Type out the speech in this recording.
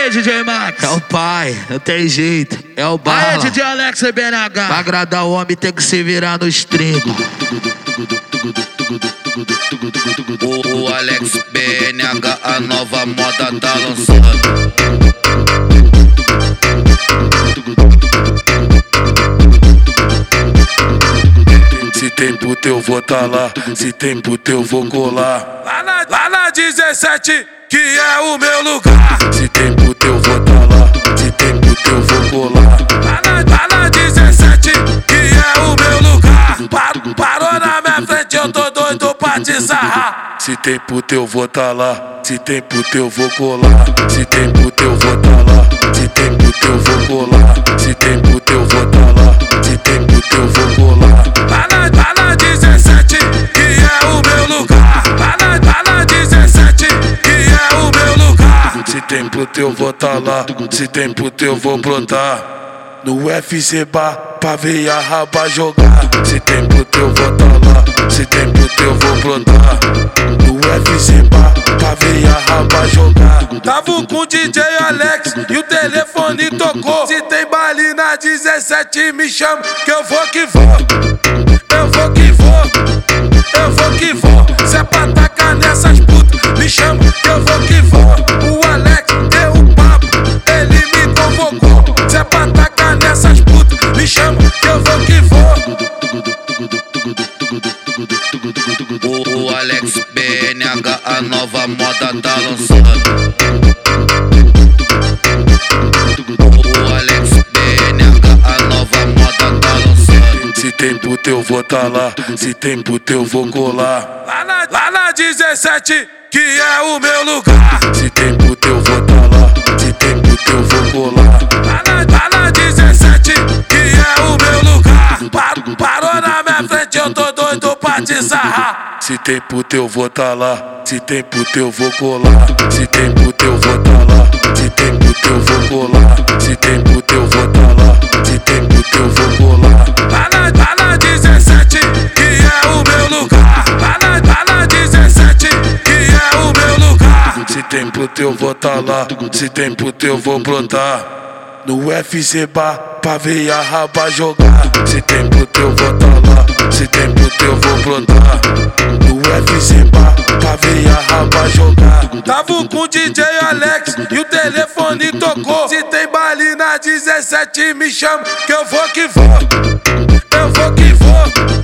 Aê, DJ Max. É o pai, não tem jeito. É o Aê, barra. DJ Alex e BNH. Pra agradar o homem tem que se virar no stream. O Alex BNH, a nova moda tá lançando. Se tem puta eu vou tá lá, se tem puta eu vou colar. Lá na, lá na 17, que é o meu lugar. Se tem puta eu vou tá lá, se tem puta eu vou colar. Se tem puta eu vou tá lá, se tem puta eu vou colar. Se tem puta eu vou tá lá, se tem puta eu vou colar. Lá na, lá na 17, que é o meu lugar. Lá na, lá na 17, que é o meu lugar. Se tem puta eu vou tá lá, se tem puta eu vou brotar. No UFC bar, pra ver a raba jogar. Se tem puta eu vou tá lá, se tem puta eu vou brotar. No UFC bar, pra ver a raba jogar. Tava com o DJ Alex e o telefone tocou. Se tem baile na 17, me chama que eu vou que vou. Eu vou que vou, eu vou que vou. O, Alex BNH, a nova moda tá lançando. O Alex BNH, a nova moda tá lançando. Se tem puta eu vou tá lá, se tem puta eu vou colar. Lá na, lá na 17, que é o meu lugar. Se tem pra te sarrar. Se tem puta eu vou tá lá, se tem puta eu vou colar. Se tem puta eu vou tá lá, se tem puta eu vou colar. Se tem puta eu vou tá lá, se tem puta eu vou colar. Lá na, lá na 17, que é o meu lugar. Lá na, lá na 17, que é o meu lugar. Se tem puta eu vou tá lá, se tem puta eu vou brotar. No UFC bar, pra ver a raba jogar. Se tem puta eu vou tá lá, puta eu vou brotar. No UFC pra ver a raba jogar. Tava com o DJ Alex e o telefone tocou. Se tem baile na 17, me chama que eu vou que vou. Eu vou que vou,